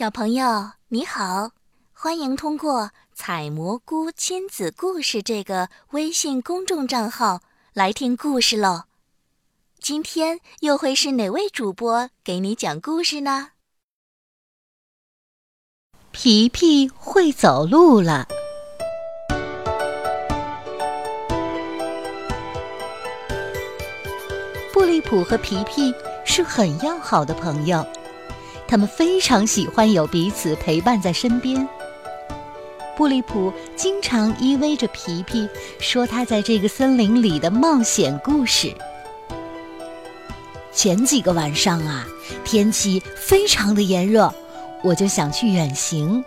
小朋友你好，欢迎通过“采蘑菇亲子故事”这个微信公众账号来听故事喽。今天又会是哪位主播给你讲故事呢？皮皮会走路了。布利普和皮皮是很要好的朋友。他们非常喜欢有彼此陪伴在身边。布利普经常依偎着皮皮，说他在这个森林里的冒险故事。前几个晚上啊，天气非常的炎热，我就想去远行。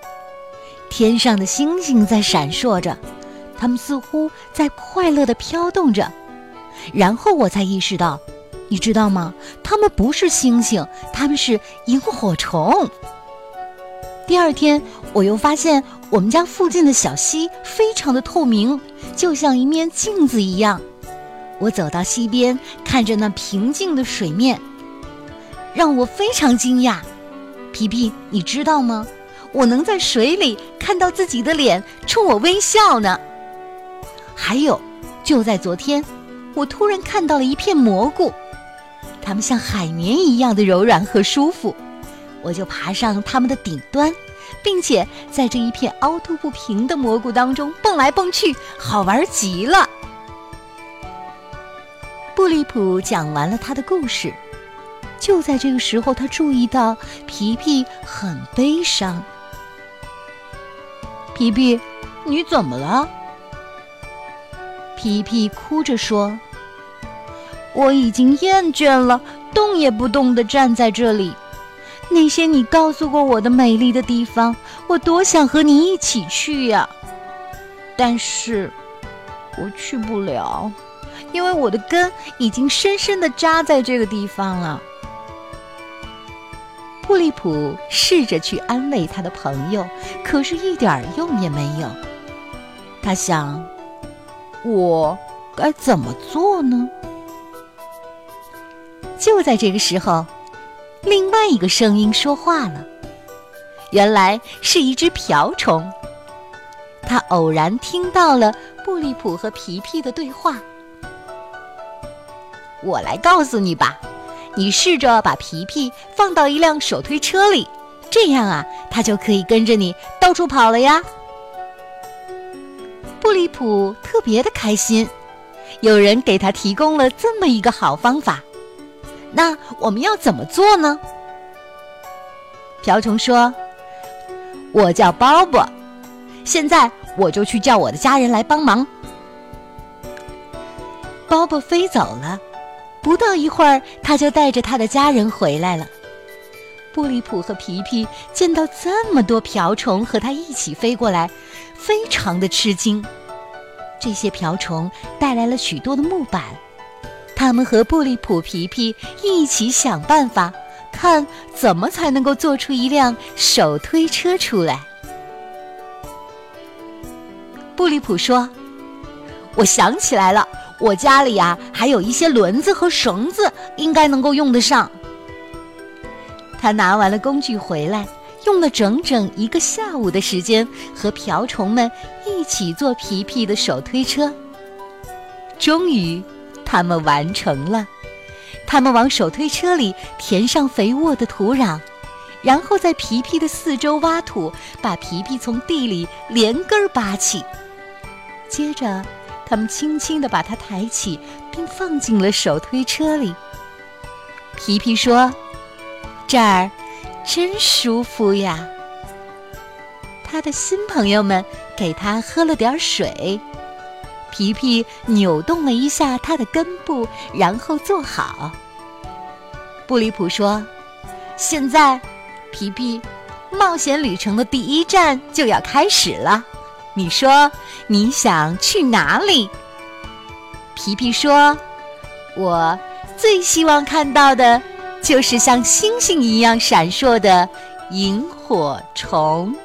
天上的星星在闪烁着，它们似乎在快乐地飘动着。然后我才意识到。你知道吗？它们不是星星，它们是萤火虫。第二天，我又发现我们家附近的小溪非常的透明，就像一面镜子一样。我走到溪边，看着那平静的水面，让我非常惊讶。皮皮，你知道吗？我能在水里看到自己的脸冲我微笑呢。还有，就在昨天，我突然看到了一片蘑菇。它们像海绵一样的柔软和舒服，我就爬上它们的顶端，并且在这一片凹凸不平的蘑菇当中蹦来蹦去，好玩极了。布利普讲完了他的故事，就在这个时候，他注意到皮皮很悲伤。皮皮，你怎么了？皮皮哭着说。我已经厌倦了，动也不动地站在这里。那些你告诉过我的美丽的地方，我多想和你一起去呀！但是，我去不了，因为我的根已经深深地扎在这个地方了。布利普试着去安慰他的朋友，可是一点用也没有。他想：我该怎么做呢？就在这个时候，另外一个声音说话了。原来是一只瓢虫。它偶然听到了布利普和皮皮的对话。我来告诉你吧，你试着把皮皮放到一辆手推车里，这样啊，它就可以跟着你到处跑了呀。布利普特别的开心，有人给他提供了这么一个好方法。那我们要怎么做呢？瓢虫说：“我叫鲍勃，现在我就去叫我的家人来帮忙。”鲍勃飞走了，不到一会儿，他就带着他的家人回来了。布里普和皮皮见到这么多瓢虫和他一起飞过来，非常的吃惊。这些瓢虫带来了许多的木板。他们和布利普、皮皮一起想办法，看怎么才能够做出一辆手推车出来。布利普说：“我想起来了，我家里呀还有一些轮子和绳子，应该能够用得上。”他拿完了工具回来，用了整整一个下午的时间，和瓢虫们一起做皮皮的手推车。终于。他们完成了，他们往手推车里填上肥沃的土壤，然后在皮皮的四周挖土，把皮皮从地里连根儿拔起。接着，他们轻轻地把它抬起，并放进了手推车里。皮皮说：“这儿真舒服呀。”他的新朋友们给他喝了点水。皮皮扭动了一下它的根部，然后坐好。布里普说：“现在，皮皮，冒险旅程的第一站就要开始了。你说你想去哪里？”皮皮说：“我最希望看到的，就是像星星一样闪烁的萤火虫。”